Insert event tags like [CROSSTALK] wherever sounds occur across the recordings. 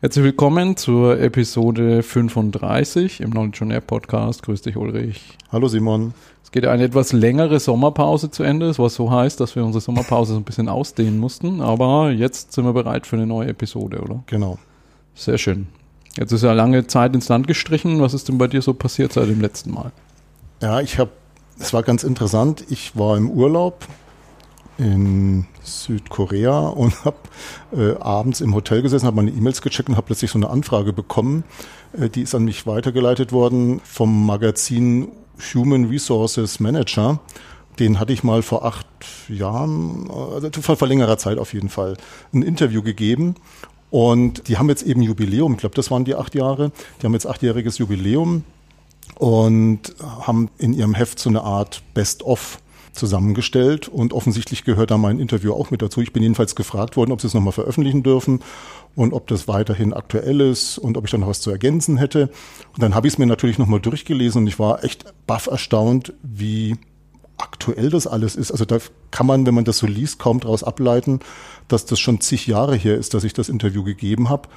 Herzlich willkommen zur Episode 35 im Knowledge on Air Podcast. Grüß dich, Ulrich. Hallo, Simon. Es geht eine etwas längere Sommerpause zu Ende. Es war so heiß, dass wir unsere Sommerpause so ein bisschen ausdehnen mussten. Aber jetzt sind wir bereit für eine neue Episode, oder? Genau. Sehr schön. Jetzt ist ja lange Zeit ins Land gestrichen. Was ist denn bei dir so passiert seit dem letzten Mal? Ja, ich habe, es war ganz interessant. Ich war im Urlaub in Südkorea und [LAUGHS] habe äh, abends im Hotel gesessen, habe meine E-Mails gecheckt und habe plötzlich so eine Anfrage bekommen. Äh, die ist an mich weitergeleitet worden vom Magazin Human Resources Manager. Den hatte ich mal vor acht Jahren, also vor, längerer Zeit auf jeden Fall, ein Interview gegeben. Und die haben jetzt eben Jubiläum, ich glaube, das waren die acht Jahre. Die haben jetzt achtjähriges Jubiläum und haben in ihrem Heft so eine Art Best-of zusammengestellt und offensichtlich gehört da mein Interview auch mit dazu. Ich bin jedenfalls gefragt worden, ob sie es nochmal veröffentlichen dürfen und ob das weiterhin aktuell ist und ob ich da noch was zu ergänzen hätte. Und dann habe ich es mir natürlich nochmal durchgelesen und ich war echt baff erstaunt, wie aktuell das alles ist. Also da kann man, wenn man das so liest, kaum daraus ableiten, dass das schon zig Jahre her ist, dass ich das Interview gegeben habe.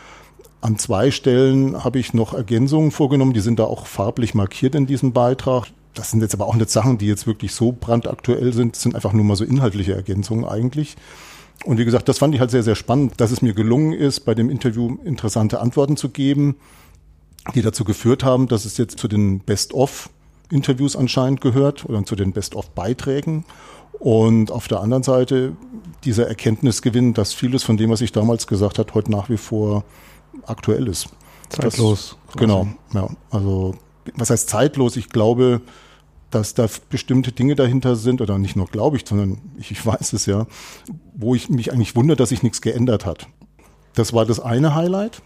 An zwei Stellen habe ich noch Ergänzungen vorgenommen, die sind da auch farblich markiert in diesem Beitrag. Das sind jetzt aber auch nicht Sachen, die jetzt wirklich so brandaktuell sind, das sind einfach nur mal so inhaltliche Ergänzungen eigentlich. Und wie gesagt, das fand ich halt sehr, sehr spannend, dass es mir gelungen ist, bei dem Interview interessante Antworten zu geben, die dazu geführt haben, dass es jetzt zu den Best-of-Interviews anscheinend gehört oder zu den Best-of-Beiträgen. Und auf der anderen Seite dieser Erkenntnisgewinn, dass vieles von dem, was ich damals gesagt habe, heute nach wie vor aktuell ist. Zeitlos. Das, genau, ja. Also was heißt zeitlos? Ich glaube, dass da bestimmte Dinge dahinter sind, oder nicht nur glaube ich, sondern ich, ich weiß es ja, wo ich mich eigentlich wundere, dass sich nichts geändert hat. Das war das eine Highlight.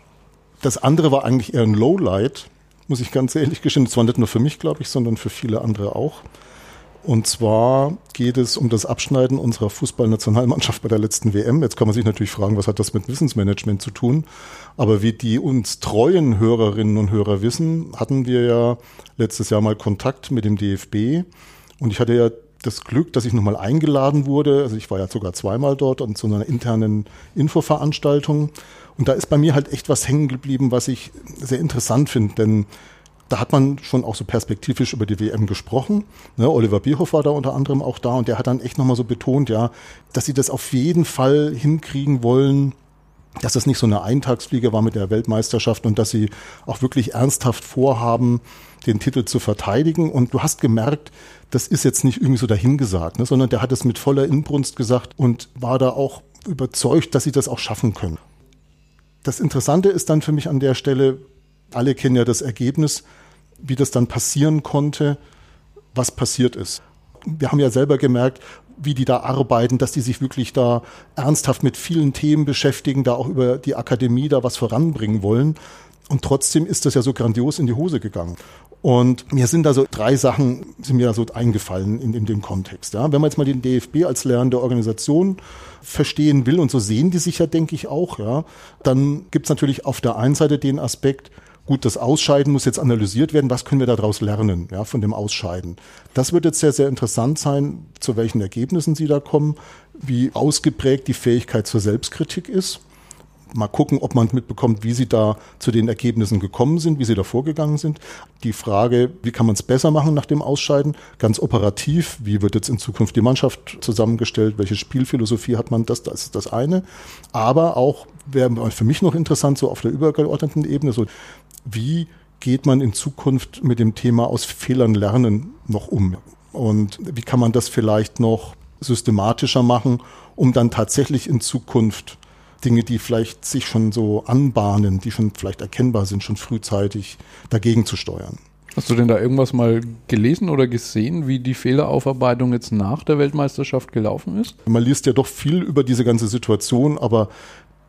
Das andere war eigentlich eher ein Lowlight, muss ich ganz ehrlich gestehen. Das war nicht nur für mich, glaube ich, sondern für viele andere auch. Und zwar geht es um das Abschneiden unserer Fußballnationalmannschaft bei der letzten WM. Jetzt kann man sich natürlich fragen, was hat das mit Wissensmanagement zu tun? Aber wie die uns treuen Hörerinnen und Hörer wissen, hatten wir ja letztes Jahr mal Kontakt mit dem DFB. Und ich hatte ja das Glück, dass ich nochmal eingeladen wurde. Also ich war ja sogar zweimal dort und zu einer internen Infoveranstaltung. Und da ist bei mir halt echt was hängen geblieben, was ich sehr interessant finde. Denn da hat man schon auch so perspektivisch über die WM gesprochen. Ne, Oliver Bierhoff war da unter anderem auch da und der hat dann echt nochmal so betont, ja, dass sie das auf jeden Fall hinkriegen wollen, dass das nicht so eine Eintagsfliege war mit der Weltmeisterschaft und dass sie auch wirklich ernsthaft vorhaben, den Titel zu verteidigen. Und du hast gemerkt, das ist jetzt nicht irgendwie so dahingesagt, ne, sondern der hat es mit voller Inbrunst gesagt und war da auch überzeugt, dass sie das auch schaffen können. Das Interessante ist dann für mich an der Stelle, alle kennen ja das Ergebnis, wie das dann passieren konnte, was passiert ist. Wir haben ja selber gemerkt, wie die da arbeiten, dass die sich wirklich da ernsthaft mit vielen Themen beschäftigen, da auch über die Akademie da was voranbringen wollen. Und trotzdem ist das ja so grandios in die Hose gegangen. Und mir sind da so drei Sachen, sind mir so eingefallen in, in dem Kontext. Ja. Wenn man jetzt mal den DFB als lernende Organisation verstehen will, und so sehen die sich ja, denke ich, auch, ja, dann gibt's natürlich auf der einen Seite den Aspekt, Gut, das Ausscheiden muss jetzt analysiert werden. Was können wir daraus lernen, ja, von dem Ausscheiden? Das wird jetzt sehr, sehr interessant sein, zu welchen Ergebnissen Sie da kommen, wie ausgeprägt die Fähigkeit zur Selbstkritik ist mal gucken, ob man mitbekommt, wie sie da zu den Ergebnissen gekommen sind, wie sie da vorgegangen sind. Die Frage, wie kann man es besser machen nach dem Ausscheiden? Ganz operativ, wie wird jetzt in Zukunft die Mannschaft zusammengestellt? Welche Spielphilosophie hat man? Das, das ist das eine. Aber auch wäre für mich noch interessant, so auf der übergeordneten Ebene, so wie geht man in Zukunft mit dem Thema aus Fehlern lernen noch um? Und wie kann man das vielleicht noch systematischer machen, um dann tatsächlich in Zukunft Dinge, die vielleicht sich schon so anbahnen, die schon vielleicht erkennbar sind, schon frühzeitig dagegen zu steuern. Hast du denn da irgendwas mal gelesen oder gesehen, wie die Fehleraufarbeitung jetzt nach der Weltmeisterschaft gelaufen ist? Man liest ja doch viel über diese ganze Situation, aber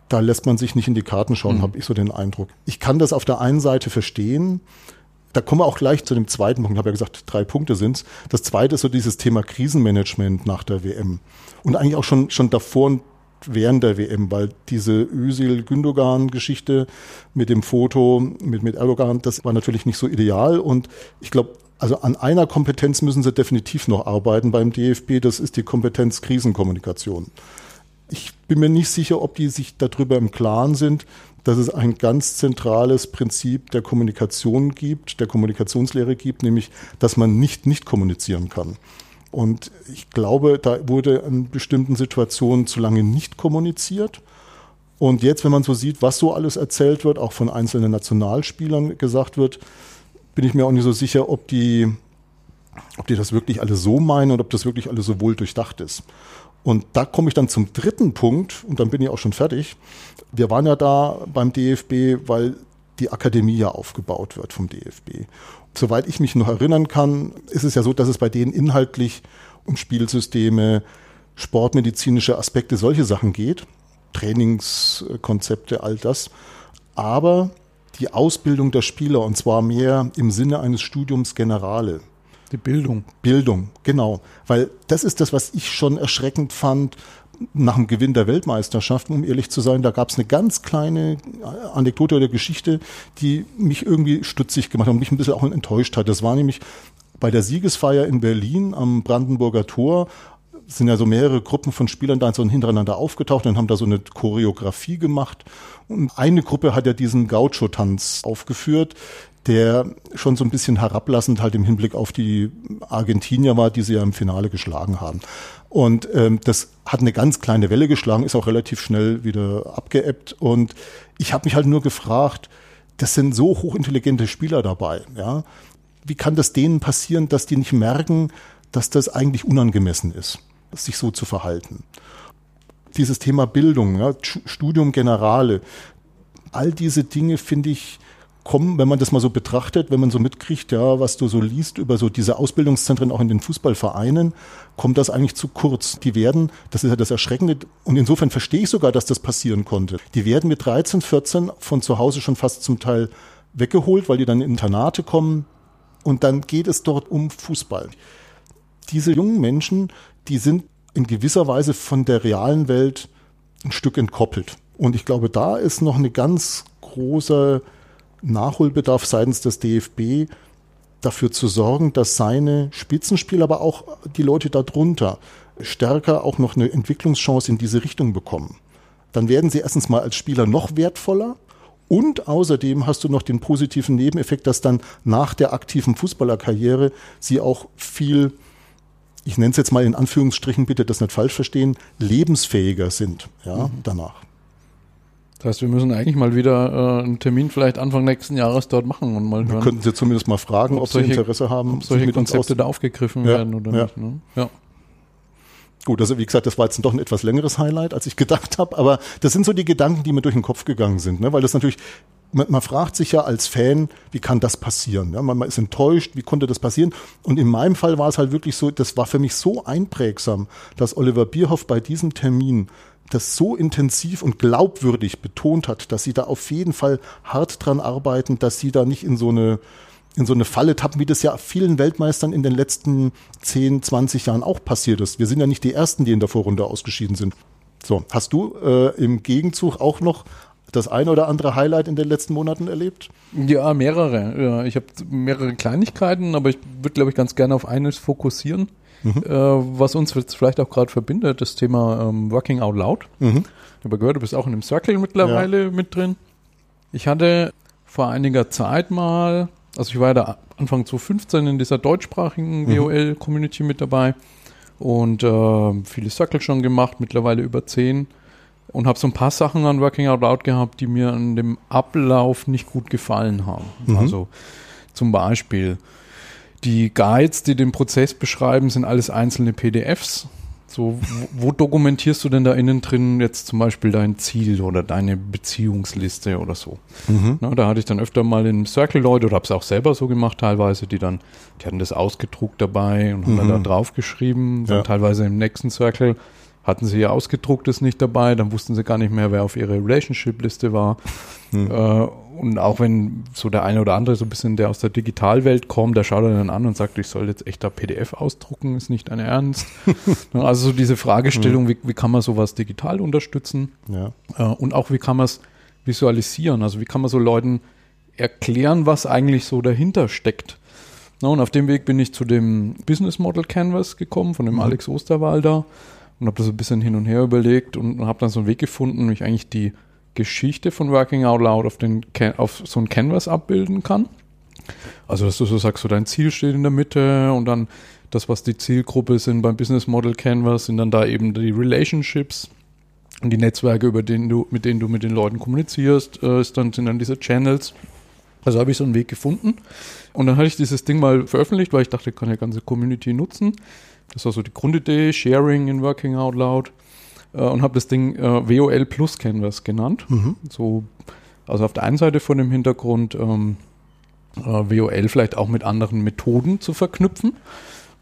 da lässt man sich nicht in die Karten schauen, mhm. habe ich so den Eindruck. Ich kann das auf der einen Seite verstehen. Da kommen wir auch gleich zu dem zweiten Punkt. Ich habe ja gesagt, drei Punkte sind's. Das zweite ist so dieses Thema Krisenmanagement nach der WM. Und eigentlich auch schon, schon davor und während der WM, weil diese Özil-Gündogan-Geschichte mit dem Foto mit, mit Erdogan, das war natürlich nicht so ideal und ich glaube, also an einer Kompetenz müssen sie definitiv noch arbeiten beim DFB, das ist die Kompetenz Krisenkommunikation. Ich bin mir nicht sicher, ob die sich darüber im Klaren sind, dass es ein ganz zentrales Prinzip der Kommunikation gibt, der Kommunikationslehre gibt, nämlich, dass man nicht nicht kommunizieren kann. Und ich glaube, da wurde in bestimmten Situationen zu lange nicht kommuniziert. Und jetzt, wenn man so sieht, was so alles erzählt wird, auch von einzelnen Nationalspielern gesagt wird, bin ich mir auch nicht so sicher, ob die, ob die das wirklich alle so meinen und ob das wirklich alles so wohl durchdacht ist. Und da komme ich dann zum dritten Punkt und dann bin ich auch schon fertig. Wir waren ja da beim DFB, weil die Akademie ja aufgebaut wird vom DFB. Soweit ich mich noch erinnern kann, ist es ja so, dass es bei denen inhaltlich um Spielsysteme, sportmedizinische Aspekte, solche Sachen geht, Trainingskonzepte, all das. Aber die Ausbildung der Spieler, und zwar mehr im Sinne eines Studiums Generale, die Bildung. Bildung, genau. Weil das ist das, was ich schon erschreckend fand nach dem Gewinn der Weltmeisterschaften, um ehrlich zu sein. Da gab es eine ganz kleine Anekdote oder Geschichte, die mich irgendwie stutzig gemacht hat und mich ein bisschen auch enttäuscht hat. Das war nämlich bei der Siegesfeier in Berlin am Brandenburger Tor sind ja so mehrere Gruppen von Spielern da so hintereinander aufgetaucht und haben da so eine Choreografie gemacht. Und eine Gruppe hat ja diesen Gaucho-Tanz aufgeführt, der schon so ein bisschen herablassend halt im Hinblick auf die Argentinier war, die sie ja im Finale geschlagen haben. Und ähm, das hat eine ganz kleine Welle geschlagen, ist auch relativ schnell wieder abgeebbt. Und ich habe mich halt nur gefragt, das sind so hochintelligente Spieler dabei, ja. Wie kann das denen passieren, dass die nicht merken, dass das eigentlich unangemessen ist, sich so zu verhalten? Dieses Thema Bildung, ja, Studium Generale, all diese Dinge finde ich, kommen, wenn man das mal so betrachtet, wenn man so mitkriegt, ja, was du so liest über so diese Ausbildungszentren auch in den Fußballvereinen, kommt das eigentlich zu kurz. Die werden, das ist ja das Erschreckende, und insofern verstehe ich sogar, dass das passieren konnte. Die werden mit 13, 14 von zu Hause schon fast zum Teil weggeholt, weil die dann in Internate kommen und dann geht es dort um Fußball. Diese jungen Menschen, die sind in gewisser Weise von der realen Welt ein Stück entkoppelt. Und ich glaube, da ist noch eine ganz große Nachholbedarf seitens des DFB, dafür zu sorgen, dass seine Spitzenspieler, aber auch die Leute darunter stärker auch noch eine Entwicklungschance in diese Richtung bekommen. Dann werden sie erstens mal als Spieler noch wertvoller und außerdem hast du noch den positiven Nebeneffekt, dass dann nach der aktiven Fußballerkarriere sie auch viel, ich nenne es jetzt mal in Anführungsstrichen, bitte das nicht falsch verstehen, lebensfähiger sind, ja, mhm. danach. Das heißt, wir müssen eigentlich mal wieder äh, einen Termin vielleicht Anfang nächsten Jahres dort machen und mal hören. Wir könnten Sie zumindest mal fragen, ob, ob solche, Sie Interesse haben, ob solche Konzepte da aufgegriffen ja, werden oder ja. nicht. Ne? Ja. Gut, also wie gesagt, das war jetzt doch ein etwas längeres Highlight, als ich gedacht habe, aber das sind so die Gedanken, die mir durch den Kopf gegangen sind, ne? weil das natürlich, man, man fragt sich ja als Fan, wie kann das passieren? Ja? Man, man ist enttäuscht, wie konnte das passieren? Und in meinem Fall war es halt wirklich so, das war für mich so einprägsam, dass Oliver Bierhoff bei diesem Termin das so intensiv und glaubwürdig betont hat, dass sie da auf jeden Fall hart dran arbeiten, dass sie da nicht in so eine in so eine Falle tappen, wie das ja vielen Weltmeistern in den letzten 10, 20 Jahren auch passiert ist. Wir sind ja nicht die Ersten, die in der Vorrunde ausgeschieden sind. So, hast du äh, im Gegenzug auch noch das eine oder andere Highlight in den letzten Monaten erlebt? Ja, mehrere. Ja, ich habe mehrere Kleinigkeiten, aber ich würde, glaube ich, ganz gerne auf eines fokussieren mhm. äh, was uns jetzt vielleicht auch gerade verbindet, das Thema ähm, Working Out Loud. Mhm. Ich habe gehört, du bist auch in einem Circle mittlerweile ja. mit drin. Ich hatte vor einiger Zeit mal, also ich war ja da Anfang 2015 in dieser deutschsprachigen mhm. WOL-Community mit dabei und äh, viele Circle schon gemacht, mittlerweile über zehn und habe so ein paar Sachen an Working Out Loud gehabt, die mir an dem Ablauf nicht gut gefallen haben. Mhm. Also zum Beispiel die Guides, die den Prozess beschreiben, sind alles einzelne PDFs. So, wo, dokumentierst du denn da innen drin jetzt zum Beispiel dein Ziel oder deine Beziehungsliste oder so? Mhm. Na, da hatte ich dann öfter mal in Circle Leute oder habe es auch selber so gemacht teilweise, die dann, die hatten das ausgedruckt dabei und haben mhm. dann da draufgeschrieben. Ja. Teilweise im nächsten Circle hatten sie ihr ausgedrucktes nicht dabei, dann wussten sie gar nicht mehr, wer auf ihrer Relationship-Liste war. Mhm. Äh, und auch wenn so der eine oder andere so ein bisschen der aus der Digitalwelt kommt, der schaut dann an und sagt, ich soll jetzt echt da PDF ausdrucken, ist nicht dein Ernst. [LAUGHS] also so diese Fragestellung, mhm. wie, wie kann man sowas digital unterstützen? Ja. Äh, und auch wie kann man es visualisieren? Also wie kann man so Leuten erklären, was eigentlich so dahinter steckt? Na, und auf dem Weg bin ich zu dem Business Model Canvas gekommen, von dem mhm. Alex Osterwalder und habe das ein bisschen hin und her überlegt und habe dann so einen Weg gefunden, wie ich eigentlich die Geschichte von Working Out Loud auf, den, auf so ein Canvas abbilden kann. Also, dass du so sagst, so dein Ziel steht in der Mitte und dann das, was die Zielgruppe sind beim Business Model Canvas, sind dann da eben die Relationships und die Netzwerke, über denen du, mit denen du mit den Leuten kommunizierst, äh, sind dann diese Channels. Also habe ich so einen Weg gefunden. Und dann hatte ich dieses Ding mal veröffentlicht, weil ich dachte, ich kann ja ganze Community nutzen. Das war so die Grundidee, Sharing in Working Out Loud. Äh, und habe das Ding äh, WOL Plus Canvas genannt. Mhm. So, also auf der einen Seite von dem Hintergrund ähm, äh, WOL vielleicht auch mit anderen Methoden zu verknüpfen.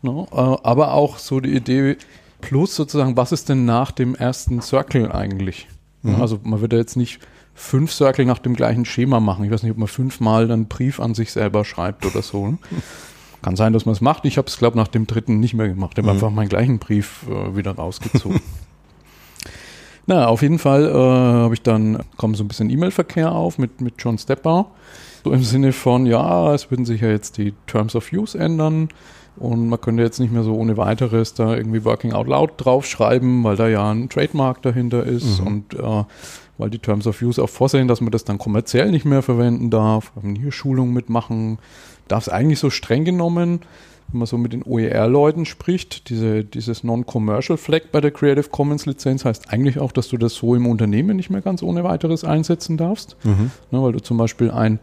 No, ne? aber auch so die Idee, plus sozusagen, was ist denn nach dem ersten Circle eigentlich? Mhm. Also man würde jetzt nicht fünf Circle nach dem gleichen Schema machen. Ich weiß nicht, ob man fünfmal einen Brief an sich selber schreibt oder so. Ne? [LAUGHS] Kann sein, dass man es macht. Ich habe es, glaube nach dem dritten nicht mehr gemacht. Ich habe mhm. einfach meinen gleichen Brief äh, wieder rausgezogen. [LAUGHS] Na, auf jeden Fall äh, habe ich dann, kommt so ein bisschen E-Mail-Verkehr auf mit, mit John Stepper. So im Sinne von, ja, es würden sich ja jetzt die Terms of Use ändern. Und man könnte jetzt nicht mehr so ohne weiteres da irgendwie Working Out Loud draufschreiben, weil da ja ein Trademark dahinter ist mhm. und äh, weil die Terms of Use auch vorsehen, dass man das dann kommerziell nicht mehr verwenden darf, hier Schulungen mitmachen, darf es eigentlich so streng genommen, wenn man so mit den OER-Leuten spricht, diese, dieses Non-Commercial Flag bei der Creative Commons Lizenz heißt eigentlich auch, dass du das so im Unternehmen nicht mehr ganz ohne weiteres einsetzen darfst, mhm. ne, weil du zum Beispiel ein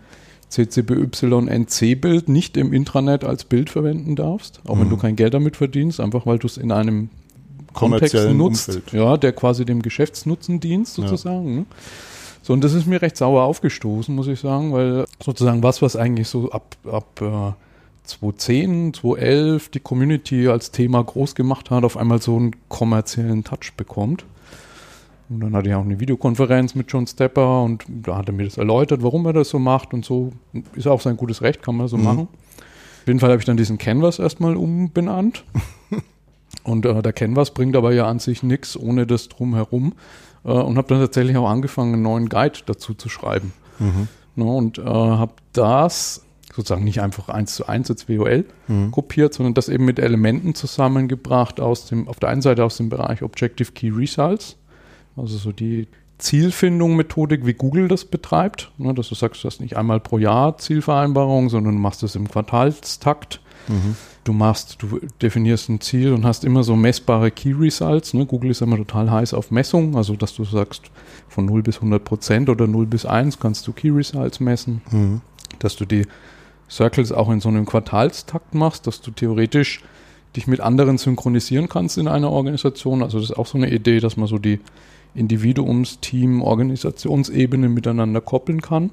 CCBY-NC-Bild nicht im Intranet als Bild verwenden darfst, auch mhm. wenn du kein Geld damit verdienst, einfach weil du es in einem Kontext nutzt, Umfeld. ja, der quasi dem Geschäftsnutzen dient sozusagen. Ja. Ne? So, und das ist mir recht sauer aufgestoßen, muss ich sagen, weil sozusagen was, was eigentlich so ab, ab äh, 2010, 2011 die Community als Thema groß gemacht hat, auf einmal so einen kommerziellen Touch bekommt. Und dann hatte ich auch eine Videokonferenz mit John Stepper und da hat er mir das erläutert, warum er das so macht und so. Ist auch sein gutes Recht, kann man so mhm. machen. Auf jeden Fall habe ich dann diesen Canvas erstmal umbenannt. [LAUGHS] und äh, der Canvas bringt aber ja an sich nichts ohne das drumherum. Äh, und habe dann tatsächlich auch angefangen, einen neuen Guide dazu zu schreiben. Mhm. Ne, und äh, habe das sozusagen nicht einfach eins zu eins als WOL mhm. kopiert, sondern das eben mit Elementen zusammengebracht aus dem, auf der einen Seite aus dem Bereich Objective Key Results also so die Zielfindung Methodik, wie Google das betreibt. Ne, dass du sagst, du hast nicht einmal pro Jahr Zielvereinbarung, sondern du machst es im Quartalstakt. Mhm. Du machst, du definierst ein Ziel und hast immer so messbare Key Results. Ne? Google ist immer total heiß auf Messung, also dass du sagst, von 0 bis 100 Prozent oder 0 bis 1 kannst du Key Results messen. Mhm. Dass du die Circles auch in so einem Quartalstakt machst, dass du theoretisch dich mit anderen synchronisieren kannst in einer Organisation. Also das ist auch so eine Idee, dass man so die Individuums-, Team-, Organisationsebene miteinander koppeln kann.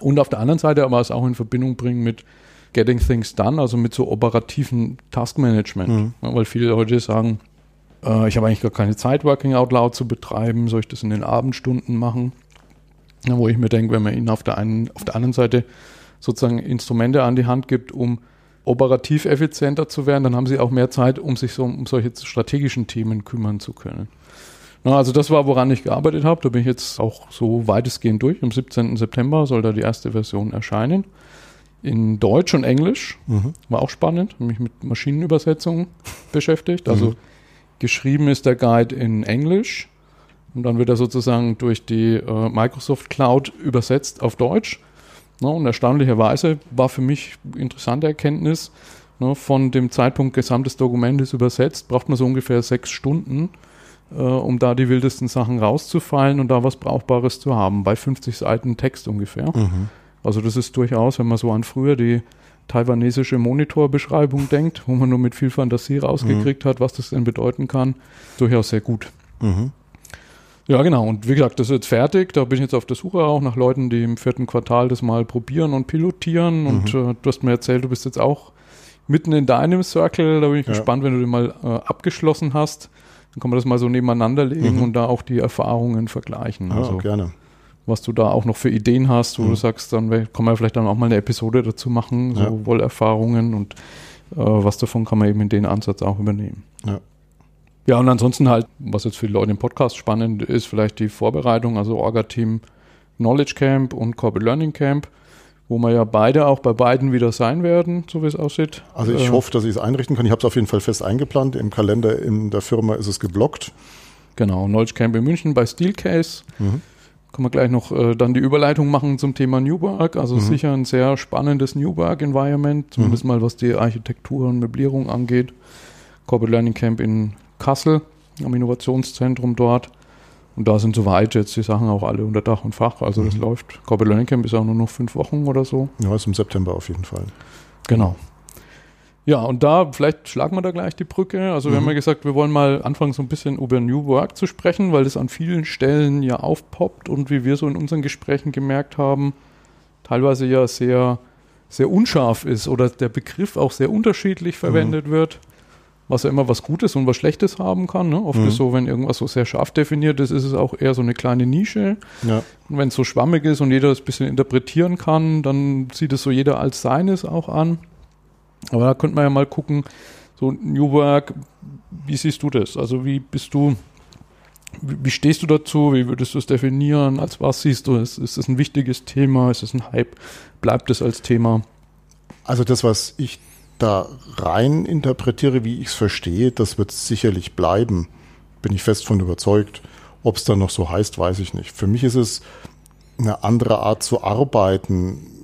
Und auf der anderen Seite aber es auch in Verbindung bringen mit Getting Things Done, also mit so operativen Taskmanagement. Mhm. Ja, weil viele Leute sagen, äh, ich habe eigentlich gar keine Zeit, Working Out Loud zu betreiben, soll ich das in den Abendstunden machen? Ja, wo ich mir denke, wenn man ihnen auf der, einen, auf der anderen Seite sozusagen Instrumente an die Hand gibt, um operativ effizienter zu werden, dann haben sie auch mehr Zeit, um sich so um solche strategischen Themen kümmern zu können. Na, also das war, woran ich gearbeitet habe. Da bin ich jetzt auch so weitestgehend durch. Am 17. September soll da die erste Version erscheinen. In Deutsch und Englisch. Mhm. War auch spannend. Habe mich mit Maschinenübersetzungen [LAUGHS] beschäftigt. Also mhm. geschrieben ist der Guide in Englisch. Und dann wird er sozusagen durch die äh, Microsoft Cloud übersetzt auf Deutsch. Na, und erstaunlicherweise war für mich interessante Erkenntnis, na, von dem Zeitpunkt gesamtes Dokument ist übersetzt, braucht man so ungefähr sechs Stunden äh, um da die wildesten Sachen rauszufallen und da was Brauchbares zu haben, bei 50 Seiten Text ungefähr. Mhm. Also das ist durchaus, wenn man so an früher die taiwanesische Monitorbeschreibung [LAUGHS] denkt, wo man nur mit viel Fantasie rausgekriegt mhm. hat, was das denn bedeuten kann, durchaus sehr gut. Mhm. Ja, genau. Und wie gesagt, das ist jetzt fertig. Da bin ich jetzt auf der Suche auch nach Leuten, die im vierten Quartal das mal probieren und pilotieren. Und mhm. äh, du hast mir erzählt, du bist jetzt auch mitten in deinem Circle. Da bin ich ja. gespannt, wenn du den mal äh, abgeschlossen hast. Dann kann man das mal so nebeneinander legen mhm. und da auch die Erfahrungen vergleichen. Ja, also, gerne. Was du da auch noch für Ideen hast, wo mhm. du sagst, dann kann man vielleicht dann auch mal eine Episode dazu machen, so ja. Wollerfahrungen und äh, was davon kann man eben in den Ansatz auch übernehmen. Ja. Ja, und ansonsten halt, was jetzt für die Leute im Podcast spannend ist, vielleicht die Vorbereitung, also Orga-Team Knowledge Camp und Corporate Learning Camp wo wir ja beide auch bei beiden wieder sein werden, so wie es aussieht. Also ich äh, hoffe, dass ich es einrichten kann. Ich habe es auf jeden Fall fest eingeplant. Im Kalender in der Firma ist es geblockt. Genau, Knowledge Camp in München bei Steelcase. Mhm. Können wir gleich noch äh, dann die Überleitung machen zum Thema New Work. Also Mhm. sicher ein sehr spannendes New Work Environment, zumindest mal was die Architektur und Möblierung angeht. Corporate Learning Camp in Kassel, am Innovationszentrum dort. Und da sind soweit jetzt die Sachen auch alle unter Dach und Fach. Also das Mhm. läuft. Corporate Learning Camp ist auch nur noch fünf Wochen oder so. Ja, ist im September auf jeden Fall. Genau. Ja, und da, vielleicht schlagen wir da gleich die Brücke. Also wir haben Mhm. ja gesagt, wir wollen mal anfangen, so ein bisschen über New Work zu sprechen, weil das an vielen Stellen ja aufpoppt und wie wir so in unseren Gesprächen gemerkt haben, teilweise ja sehr, sehr unscharf ist oder der Begriff auch sehr unterschiedlich verwendet wird, was ja immer was Gutes und was Schlechtes haben kann. Ne? Oft Mhm. ist so, wenn irgendwas so sehr scharf definiert ist, ist es auch eher so eine kleine Nische. Ja. Und wenn es so schwammig ist und jeder das ein bisschen interpretieren kann, dann sieht es so jeder als seines auch an. Aber da könnte man ja mal gucken, so New Work, wie siehst du das? Also wie bist du, wie, stehst du dazu? Wie würdest du es definieren? Als was siehst du es? Ist es ein wichtiges Thema? Ist es ein Hype? Bleibt es als Thema? Also das, was ich da rein interpretiere, wie ich es verstehe, das wird sicherlich bleiben. Bin ich fest von überzeugt. Ob es dann noch so heißt, weiß ich nicht. Für mich ist es eine andere Art zu arbeiten.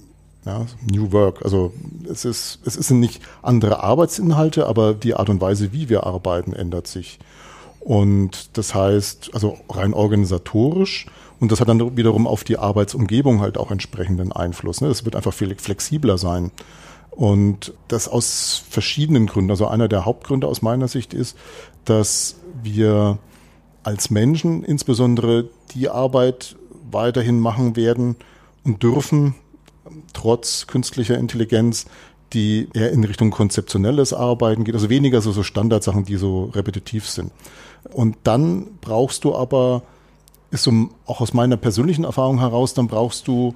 Ja, New Work. Also es ist, es sind nicht andere Arbeitsinhalte, aber die Art und Weise, wie wir arbeiten, ändert sich. Und das heißt, also rein organisatorisch, und das hat dann wiederum auf die Arbeitsumgebung halt auch entsprechenden Einfluss. Ne? Es wird einfach viel flexibler sein. Und das aus verschiedenen Gründen. Also einer der Hauptgründe aus meiner Sicht ist, dass wir als Menschen insbesondere die Arbeit weiterhin machen werden und dürfen, trotz künstlicher Intelligenz, die eher in Richtung konzeptionelles Arbeiten geht, also weniger so, so Standardsachen, die so repetitiv sind. Und dann brauchst du aber, ist so auch aus meiner persönlichen Erfahrung heraus, dann brauchst du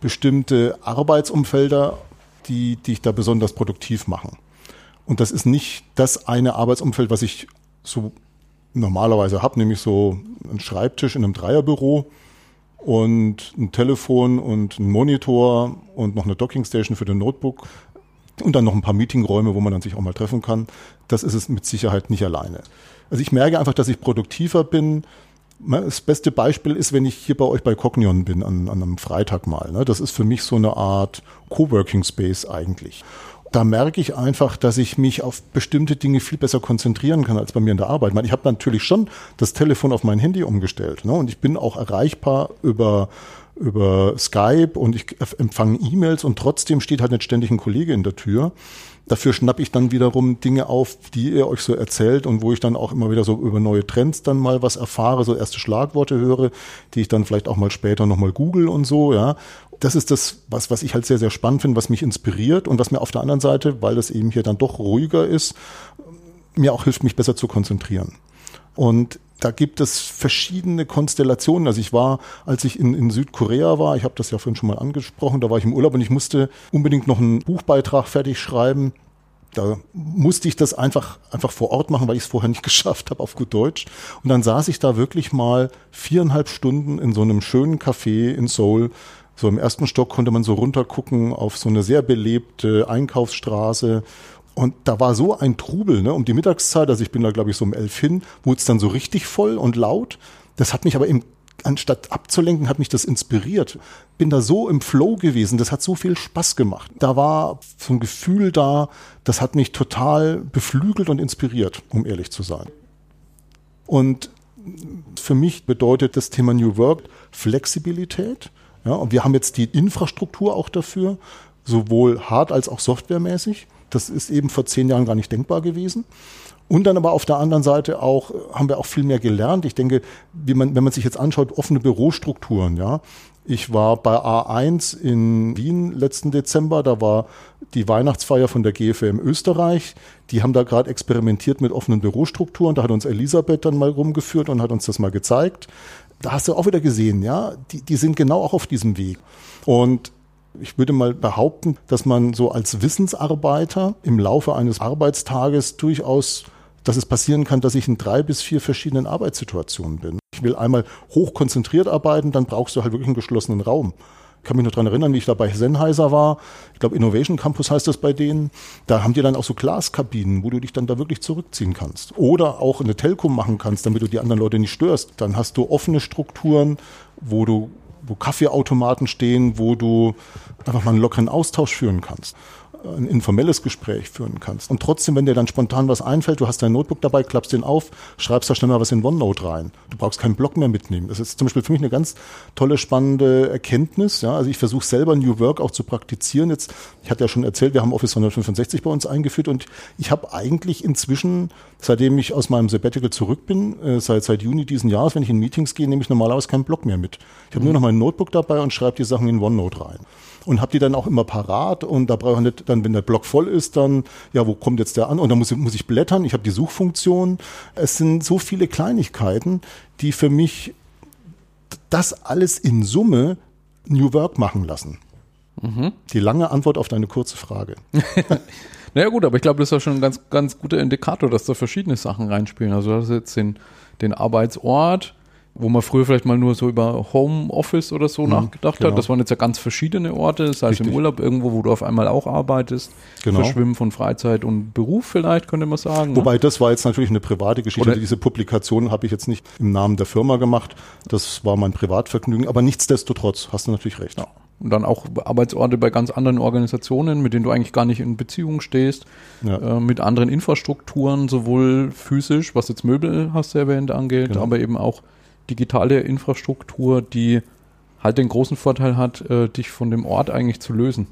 bestimmte Arbeitsumfelder, die dich da besonders produktiv machen. Und das ist nicht das eine Arbeitsumfeld, was ich so normalerweise habe, nämlich so einen Schreibtisch in einem Dreierbüro und ein Telefon und ein Monitor und noch eine Dockingstation für den Notebook und dann noch ein paar Meetingräume, wo man dann sich auch mal treffen kann. Das ist es mit Sicherheit nicht alleine. Also ich merke einfach, dass ich produktiver bin. Das beste Beispiel ist, wenn ich hier bei euch bei Cognion bin, an, an einem Freitag mal. Ne? Das ist für mich so eine Art Coworking Space eigentlich. Da merke ich einfach, dass ich mich auf bestimmte Dinge viel besser konzentrieren kann als bei mir in der Arbeit. Ich, meine, ich habe natürlich schon das Telefon auf mein Handy umgestellt ne? und ich bin auch erreichbar über über Skype und ich empfange E-Mails und trotzdem steht halt nicht ständig ein Kollege in der Tür. Dafür schnappe ich dann wiederum Dinge auf, die ihr euch so erzählt und wo ich dann auch immer wieder so über neue Trends dann mal was erfahre, so erste Schlagworte höre, die ich dann vielleicht auch mal später nochmal google und so, ja. Das ist das, was, was ich halt sehr, sehr spannend finde, was mich inspiriert und was mir auf der anderen Seite, weil das eben hier dann doch ruhiger ist, mir auch hilft, mich besser zu konzentrieren. Und da gibt es verschiedene Konstellationen. Also ich war, als ich in, in Südkorea war, ich habe das ja vorhin schon mal angesprochen, da war ich im Urlaub und ich musste unbedingt noch einen Buchbeitrag fertig schreiben. Da musste ich das einfach, einfach vor Ort machen, weil ich es vorher nicht [LAUGHS] geschafft habe auf gut Deutsch. Und dann saß ich da wirklich mal viereinhalb Stunden in so einem schönen Café in Seoul. So im ersten Stock konnte man so runtergucken auf so eine sehr belebte Einkaufsstraße und da war so ein Trubel, ne, um die Mittagszeit, also ich bin da glaube ich so um elf hin, wurde es dann so richtig voll und laut. Das hat mich aber im, anstatt abzulenken, hat mich das inspiriert. Bin da so im Flow gewesen, das hat so viel Spaß gemacht. Da war so ein Gefühl da, das hat mich total beflügelt und inspiriert, um ehrlich zu sein. Und für mich bedeutet das Thema New Work Flexibilität. Ja, und wir haben jetzt die Infrastruktur auch dafür, sowohl hard als auch softwaremäßig. Das ist eben vor zehn Jahren gar nicht denkbar gewesen. Und dann aber auf der anderen Seite auch, haben wir auch viel mehr gelernt. Ich denke, wie man, wenn man sich jetzt anschaut, offene Bürostrukturen, ja. Ich war bei A1 in Wien letzten Dezember, da war die Weihnachtsfeier von der GFM Österreich. Die haben da gerade experimentiert mit offenen Bürostrukturen. Da hat uns Elisabeth dann mal rumgeführt und hat uns das mal gezeigt. Da hast du auch wieder gesehen, ja, die, die sind genau auch auf diesem Weg. Und ich würde mal behaupten, dass man so als Wissensarbeiter im Laufe eines Arbeitstages durchaus, dass es passieren kann, dass ich in drei bis vier verschiedenen Arbeitssituationen bin. Ich will einmal hochkonzentriert arbeiten, dann brauchst du halt wirklich einen geschlossenen Raum. Ich kann mich noch dran erinnern, wie ich da bei Sennheiser war. Ich glaube, Innovation Campus heißt das bei denen. Da haben die dann auch so Glaskabinen, wo du dich dann da wirklich zurückziehen kannst. Oder auch eine Telco machen kannst, damit du die anderen Leute nicht störst. Dann hast du offene Strukturen, wo du wo Kaffeeautomaten stehen, wo du einfach mal einen lockeren Austausch führen kannst ein informelles Gespräch führen kannst. Und trotzdem, wenn dir dann spontan was einfällt, du hast dein Notebook dabei, klappst den auf, schreibst da schnell mal was in OneNote rein. Du brauchst keinen Block mehr mitnehmen. Das ist zum Beispiel für mich eine ganz tolle, spannende Erkenntnis. Ja, also ich versuche selber New Work auch zu praktizieren. Jetzt, ich hatte ja schon erzählt, wir haben Office 165 bei uns eingeführt und ich habe eigentlich inzwischen, seitdem ich aus meinem Sabbatical zurück bin, äh, seit, seit Juni diesen Jahres, wenn ich in Meetings gehe, nehme ich normalerweise keinen Block mehr mit. Ich habe mhm. nur noch mein Notebook dabei und schreibe die Sachen in OneNote rein und habe die dann auch immer parat und da brauche ich nicht, dann, wenn der Block voll ist, dann, ja, wo kommt jetzt der an? Und dann muss, muss ich blättern, ich habe die Suchfunktion. Es sind so viele Kleinigkeiten, die für mich das alles in Summe New Work machen lassen. Mhm. Die lange Antwort auf deine kurze Frage. [LAUGHS] naja gut, aber ich glaube, das ist ja schon ein ganz, ganz guter Indikator, dass da verschiedene Sachen reinspielen. Also du hast jetzt den, den Arbeitsort, wo man früher vielleicht mal nur so über Homeoffice oder so mhm, nachgedacht genau. hat. Das waren jetzt ja ganz verschiedene Orte, sei es im Urlaub irgendwo, wo du auf einmal auch arbeitest. Genau. Verschwimmen von Freizeit und Beruf vielleicht, könnte man sagen. Ne? Wobei ne? das war jetzt natürlich eine private Geschichte. Oder Diese Publikation habe ich jetzt nicht im Namen der Firma gemacht. Das war mein Privatvergnügen. Aber nichtsdestotrotz hast du natürlich recht. Ja. Und dann auch Arbeitsorte bei ganz anderen Organisationen, mit denen du eigentlich gar nicht in Beziehung stehst, ja. äh, mit anderen Infrastrukturen, sowohl physisch, was jetzt Möbel hast du erwähnt angeht, genau. aber eben auch digitale Infrastruktur, die halt den großen Vorteil hat, äh, dich von dem Ort eigentlich zu lösen.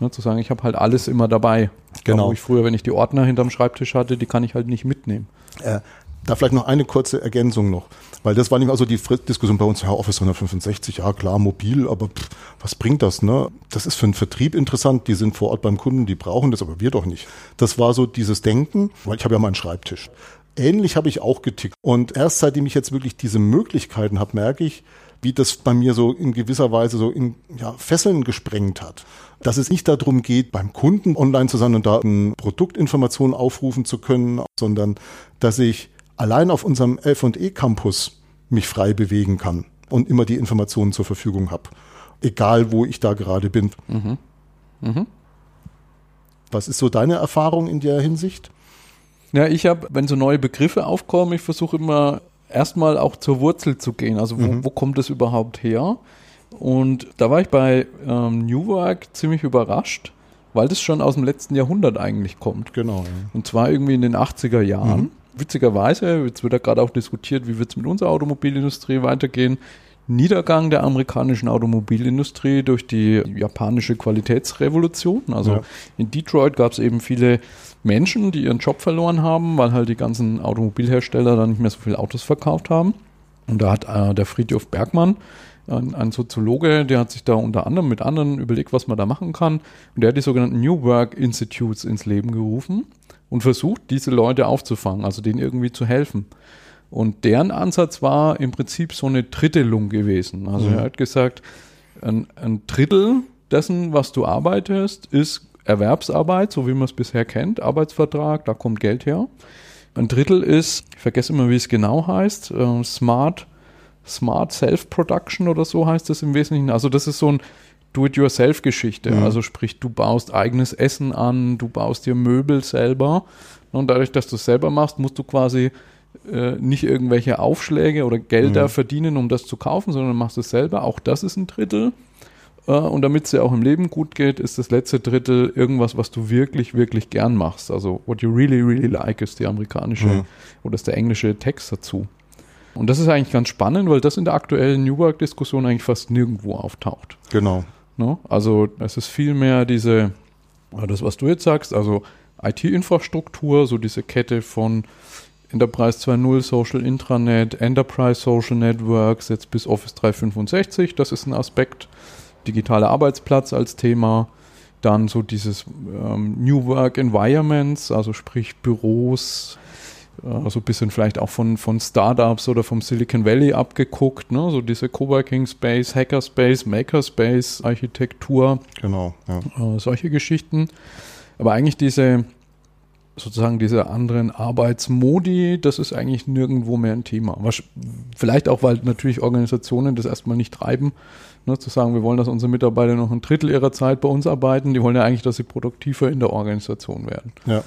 Ne, zu sagen, ich habe halt alles immer dabei. Genau. Wo ich früher, wenn ich die Ordner hinterm Schreibtisch hatte, die kann ich halt nicht mitnehmen. Äh, da vielleicht noch eine kurze Ergänzung noch, weil das war nicht mal so die Diskussion bei uns, ja, Office 165, ja klar, mobil, aber pff, was bringt das, ne? Das ist für einen Vertrieb interessant, die sind vor Ort beim Kunden, die brauchen das, aber wir doch nicht. Das war so dieses Denken, weil ich habe ja meinen Schreibtisch. Ähnlich habe ich auch getickt. Und erst seitdem ich jetzt wirklich diese Möglichkeiten habe, merke ich, wie das bei mir so in gewisser Weise so in ja, Fesseln gesprengt hat. Dass es nicht darum geht, beim Kunden online zu sein und da Produktinformationen aufrufen zu können, sondern dass ich allein auf unserem F&E Campus mich frei bewegen kann und immer die Informationen zur Verfügung habe. Egal, wo ich da gerade bin. Mhm. Mhm. Was ist so deine Erfahrung in der Hinsicht? Ja, ich habe, wenn so neue Begriffe aufkommen, ich versuche immer erstmal auch zur Wurzel zu gehen. Also wo, mhm. wo kommt es überhaupt her? Und da war ich bei ähm, New Work ziemlich überrascht, weil das schon aus dem letzten Jahrhundert eigentlich kommt. Genau. Ja. Und zwar irgendwie in den 80er Jahren. Mhm. Witzigerweise, jetzt wird ja gerade auch diskutiert, wie wird es mit unserer Automobilindustrie weitergehen. Niedergang der amerikanischen Automobilindustrie durch die japanische Qualitätsrevolution. Also ja. in Detroit gab es eben viele Menschen, die ihren Job verloren haben, weil halt die ganzen Automobilhersteller dann nicht mehr so viele Autos verkauft haben. Und da hat äh, der Friedhof Bergmann, ein, ein, Soziologe, der hat sich da unter anderem mit anderen überlegt, was man da machen kann. Und der hat die sogenannten New Work Institutes ins Leben gerufen und versucht, diese Leute aufzufangen, also denen irgendwie zu helfen. Und deren Ansatz war im Prinzip so eine Drittelung gewesen. Also mhm. er hat gesagt, ein, ein Drittel dessen, was du arbeitest, ist Erwerbsarbeit, so wie man es bisher kennt, Arbeitsvertrag, da kommt Geld her. Ein Drittel ist, ich vergesse immer, wie es genau heißt, äh, Smart, Smart Self-Production oder so heißt es im Wesentlichen. Also das ist so ein Do-it-yourself-Geschichte. Mhm. Also sprich, du baust eigenes Essen an, du baust dir Möbel selber. Und dadurch, dass du es selber machst, musst du quasi äh, nicht irgendwelche Aufschläge oder Gelder mhm. verdienen, um das zu kaufen, sondern machst es selber. Auch das ist ein Drittel. Und damit es dir auch im Leben gut geht, ist das letzte Drittel irgendwas, was du wirklich, wirklich gern machst. Also what you really, really like ist die amerikanische mhm. oder ist der englische Text dazu. Und das ist eigentlich ganz spannend, weil das in der aktuellen New Work-Diskussion eigentlich fast nirgendwo auftaucht. Genau. No? Also es ist vielmehr diese, das was du jetzt sagst, also IT-Infrastruktur, so diese Kette von Enterprise 2.0, Social Intranet, Enterprise Social Networks, jetzt bis Office 365, das ist ein Aspekt digitaler Arbeitsplatz als Thema. Dann so dieses ähm, New Work Environments, also sprich Büros, äh, so ein bisschen vielleicht auch von, von Startups oder vom Silicon Valley abgeguckt, ne? so diese Coworking Space, Hackerspace, Makerspace Architektur. Genau, ja. Äh, solche Geschichten. Aber eigentlich diese, sozusagen diese anderen Arbeitsmodi, das ist eigentlich nirgendwo mehr ein Thema. Was, vielleicht auch, weil natürlich Organisationen das erstmal nicht treiben, ne, zu sagen, wir wollen, dass unsere Mitarbeiter noch ein Drittel ihrer Zeit bei uns arbeiten. Die wollen ja eigentlich, dass sie produktiver in der Organisation werden. Ja.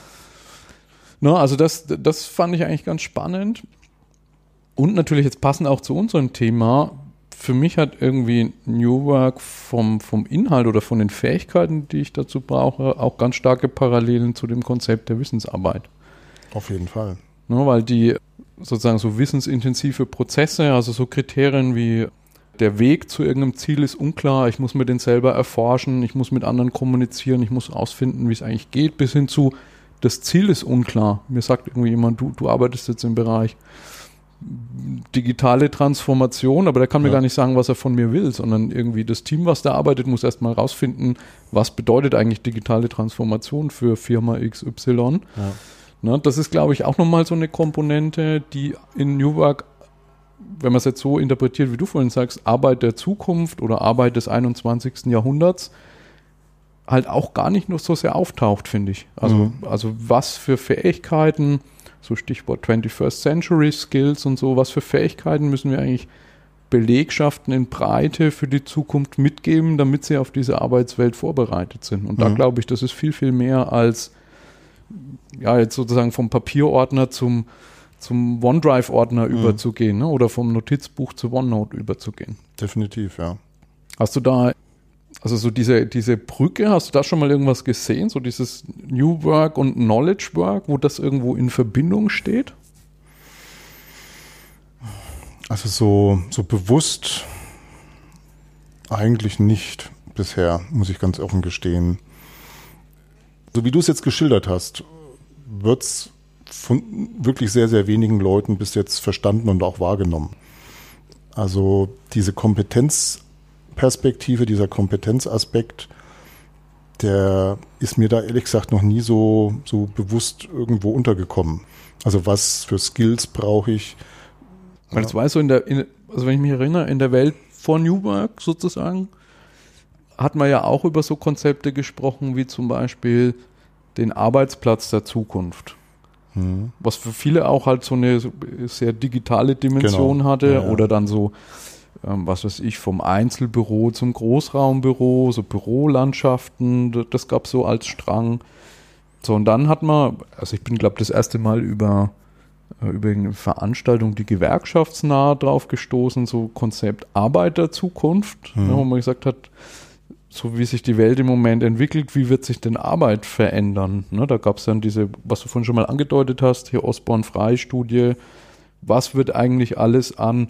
Ne, also das, das fand ich eigentlich ganz spannend. Und natürlich jetzt passend auch zu unserem Thema, für mich hat irgendwie New Work vom, vom Inhalt oder von den Fähigkeiten, die ich dazu brauche, auch ganz starke Parallelen zu dem Konzept der Wissensarbeit. Auf jeden Fall. Ne, weil die sozusagen so wissensintensive Prozesse, also so Kriterien wie der Weg zu irgendeinem Ziel ist unklar, ich muss mir den selber erforschen, ich muss mit anderen kommunizieren, ich muss ausfinden, wie es eigentlich geht, bis hin zu, das Ziel ist unklar. Mir sagt irgendwie jemand, du, du arbeitest jetzt im Bereich digitale Transformation, aber der kann mir gar nicht sagen, was er von mir will, sondern irgendwie das Team, was da arbeitet, muss erstmal rausfinden, was bedeutet eigentlich digitale Transformation für Firma XY. Ja. Ne, das ist, glaube ich, auch nochmal so eine Komponente, die in New Work, wenn man es jetzt so interpretiert, wie du vorhin sagst, Arbeit der Zukunft oder Arbeit des 21. Jahrhunderts, halt auch gar nicht nur so sehr auftaucht, finde ich. Also, mhm. also was für Fähigkeiten, so Stichwort 21st Century Skills und so, was für Fähigkeiten müssen wir eigentlich Belegschaften in Breite für die Zukunft mitgeben, damit sie auf diese Arbeitswelt vorbereitet sind. Und mhm. da glaube ich, das ist viel, viel mehr als ja, jetzt sozusagen vom Papierordner zum, zum OneDrive-Ordner mhm. überzugehen ne? oder vom Notizbuch zu OneNote überzugehen. Definitiv, ja. Hast du da also so diese, diese Brücke, hast du da schon mal irgendwas gesehen? So dieses New Work und Knowledge Work, wo das irgendwo in Verbindung steht? Also so, so bewusst eigentlich nicht bisher, muss ich ganz offen gestehen. So wie du es jetzt geschildert hast, wird es von wirklich sehr, sehr wenigen Leuten bis jetzt verstanden und auch wahrgenommen. Also diese Kompetenz Perspektive, dieser Kompetenzaspekt, der ist mir da ehrlich gesagt noch nie so, so bewusst irgendwo untergekommen. Also was für Skills brauche ich? Weil das war so in der, in, also wenn ich mich erinnere, in der Welt vor New Work sozusagen, hat man ja auch über so Konzepte gesprochen, wie zum Beispiel den Arbeitsplatz der Zukunft. Hm. Was für viele auch halt so eine sehr digitale Dimension genau. hatte ja, ja. oder dann so was weiß ich, vom Einzelbüro zum Großraumbüro, so Bürolandschaften, das gab so als Strang. So, und dann hat man, also ich bin, glaube das erste Mal über, äh, über eine Veranstaltung, die gewerkschaftsnah drauf gestoßen, so Konzept Arbeiterzukunft, mhm. ne, wo man gesagt hat, so wie sich die Welt im Moment entwickelt, wie wird sich denn Arbeit verändern? Ne, da gab es dann diese, was du vorhin schon mal angedeutet hast, hier Osborne-Frei-Studie, was wird eigentlich alles an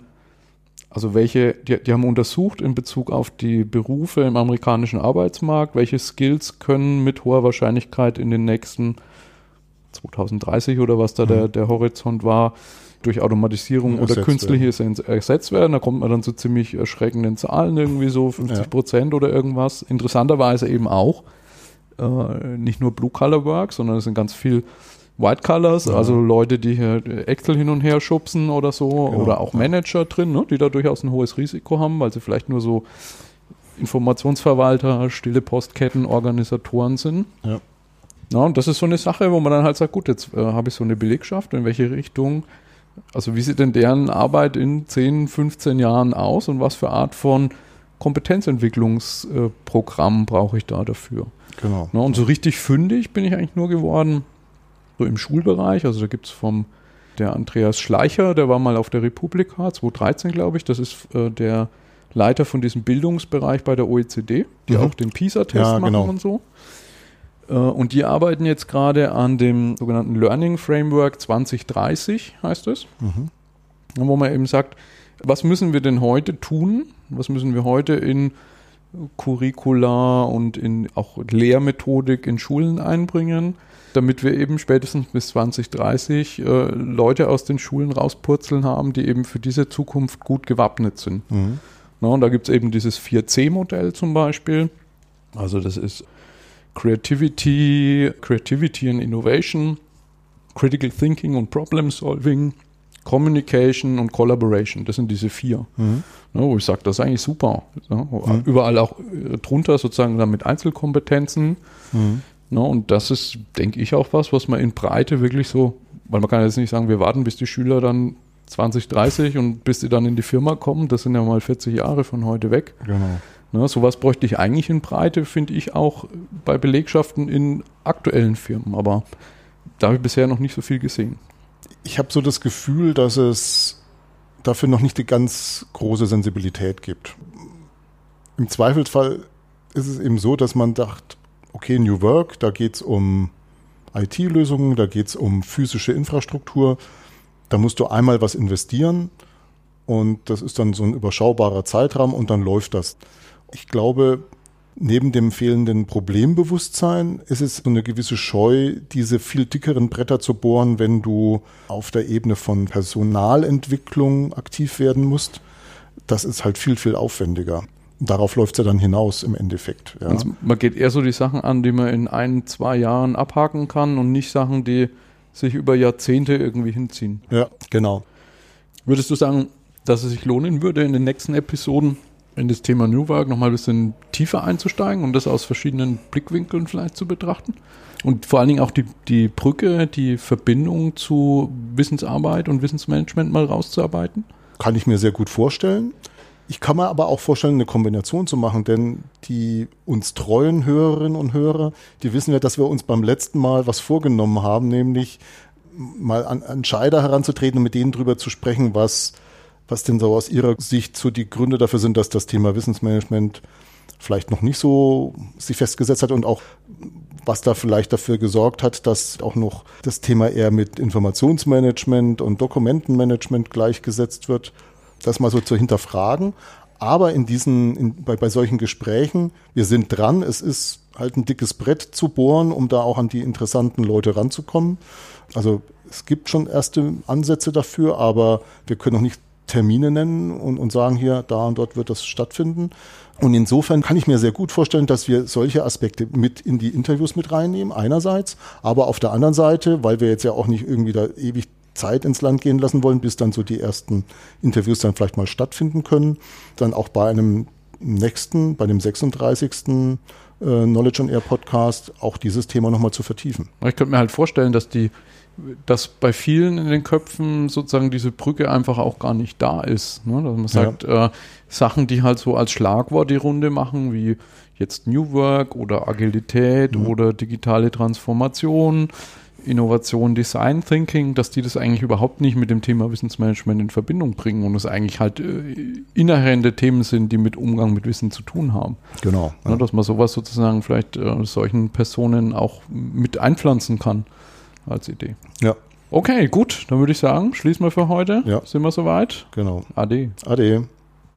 also welche, die, die haben untersucht in Bezug auf die Berufe im amerikanischen Arbeitsmarkt, welche Skills können mit hoher Wahrscheinlichkeit in den nächsten 2030 oder was da mhm. der, der Horizont war, durch Automatisierung oder künstliches werden. ersetzt werden. Da kommt man dann zu ziemlich erschreckenden Zahlen, irgendwie so 50 Prozent ja. oder irgendwas. Interessanterweise eben auch äh, nicht nur Blue-Color-Work, sondern es sind ganz viel White Colors, ja. also Leute, die hier Excel hin und her schubsen oder so, genau. oder auch Manager drin, ne, die da durchaus ein hohes Risiko haben, weil sie vielleicht nur so Informationsverwalter, stille Postketten, Organisatoren sind. Ja. Na, und das ist so eine Sache, wo man dann halt sagt, gut, jetzt äh, habe ich so eine Belegschaft, in welche Richtung, also wie sieht denn deren Arbeit in 10, 15 Jahren aus und was für Art von Kompetenzentwicklungsprogramm äh, brauche ich da dafür? Genau. Na, und so richtig fündig bin ich eigentlich nur geworden, so im Schulbereich. Also da gibt es vom der Andreas Schleicher, der war mal auf der Republika 2013, glaube ich. Das ist äh, der Leiter von diesem Bildungsbereich bei der OECD, die mhm. auch den PISA-Test ja, machen genau. und so. Äh, und die arbeiten jetzt gerade an dem sogenannten Learning Framework 2030, heißt es. Mhm. Wo man eben sagt, was müssen wir denn heute tun? Was müssen wir heute in Curricula und in auch Lehrmethodik in Schulen einbringen? Damit wir eben spätestens bis 2030 äh, Leute aus den Schulen rauspurzeln haben, die eben für diese Zukunft gut gewappnet sind. Mhm. Na, und da gibt es eben dieses 4C-Modell zum Beispiel. Also das ist Creativity, Creativity and Innovation, Critical Thinking und Problem Solving, Communication und Collaboration. Das sind diese vier. Mhm. Ne, wo ich sage, das ist eigentlich super. Ne? Mhm. Überall auch äh, drunter sozusagen dann mit Einzelkompetenzen. Mhm Ne, und das ist, denke ich, auch was, was man in Breite wirklich so, weil man kann jetzt nicht sagen, wir warten, bis die Schüler dann 20, 30 und bis sie dann in die Firma kommen, das sind ja mal 40 Jahre von heute weg. Genau. Ne, sowas bräuchte ich eigentlich in Breite, finde ich auch bei Belegschaften in aktuellen Firmen, aber da habe ich bisher noch nicht so viel gesehen. Ich habe so das Gefühl, dass es dafür noch nicht die ganz große Sensibilität gibt. Im Zweifelsfall ist es eben so, dass man dacht, okay, New Work, da geht es um IT-Lösungen, da geht es um physische Infrastruktur, da musst du einmal was investieren und das ist dann so ein überschaubarer Zeitraum und dann läuft das. Ich glaube, neben dem fehlenden Problembewusstsein ist es so eine gewisse Scheu, diese viel dickeren Bretter zu bohren, wenn du auf der Ebene von Personalentwicklung aktiv werden musst. Das ist halt viel, viel aufwendiger darauf läuft es ja dann hinaus im Endeffekt. Ja. Also man geht eher so die Sachen an, die man in ein, zwei Jahren abhaken kann und nicht Sachen, die sich über Jahrzehnte irgendwie hinziehen. Ja, genau. Würdest du sagen, dass es sich lohnen würde, in den nächsten Episoden in das Thema New Work nochmal ein bisschen tiefer einzusteigen und das aus verschiedenen Blickwinkeln vielleicht zu betrachten? Und vor allen Dingen auch die, die Brücke, die Verbindung zu Wissensarbeit und Wissensmanagement mal rauszuarbeiten? Kann ich mir sehr gut vorstellen. Ich kann mir aber auch vorstellen, eine Kombination zu machen, denn die uns treuen Hörerinnen und Hörer, die wissen ja, dass wir uns beim letzten Mal was vorgenommen haben, nämlich mal an Entscheider heranzutreten und mit denen drüber zu sprechen, was, was denn so aus ihrer Sicht so die Gründe dafür sind, dass das Thema Wissensmanagement vielleicht noch nicht so sich festgesetzt hat und auch was da vielleicht dafür gesorgt hat, dass auch noch das Thema eher mit Informationsmanagement und Dokumentenmanagement gleichgesetzt wird das mal so zu hinterfragen. Aber in diesen, in, bei, bei solchen Gesprächen, wir sind dran, es ist halt ein dickes Brett zu bohren, um da auch an die interessanten Leute ranzukommen. Also es gibt schon erste Ansätze dafür, aber wir können noch nicht Termine nennen und, und sagen hier, da und dort wird das stattfinden. Und insofern kann ich mir sehr gut vorstellen, dass wir solche Aspekte mit in die Interviews mit reinnehmen, einerseits, aber auf der anderen Seite, weil wir jetzt ja auch nicht irgendwie da ewig Zeit ins Land gehen lassen wollen, bis dann so die ersten Interviews dann vielleicht mal stattfinden können. Dann auch bei einem nächsten, bei dem 36. Äh, Knowledge on Air Podcast auch dieses Thema nochmal zu vertiefen. Ich könnte mir halt vorstellen, dass die dass bei vielen in den Köpfen sozusagen diese Brücke einfach auch gar nicht da ist. Ne? Dass man sagt, ja. äh, Sachen, die halt so als Schlagwort die Runde machen, wie jetzt New Work oder Agilität mhm. oder digitale Transformation, Innovation, Design Thinking, dass die das eigentlich überhaupt nicht mit dem Thema Wissensmanagement in Verbindung bringen und es eigentlich halt äh, inhärente Themen sind, die mit Umgang mit Wissen zu tun haben. Genau. Ja. Ja, dass man sowas sozusagen vielleicht äh, solchen Personen auch mit einpflanzen kann als Idee. Ja. Okay, gut, dann würde ich sagen, schließen wir für heute. Ja. Sind wir soweit? Genau. Ade. Ade.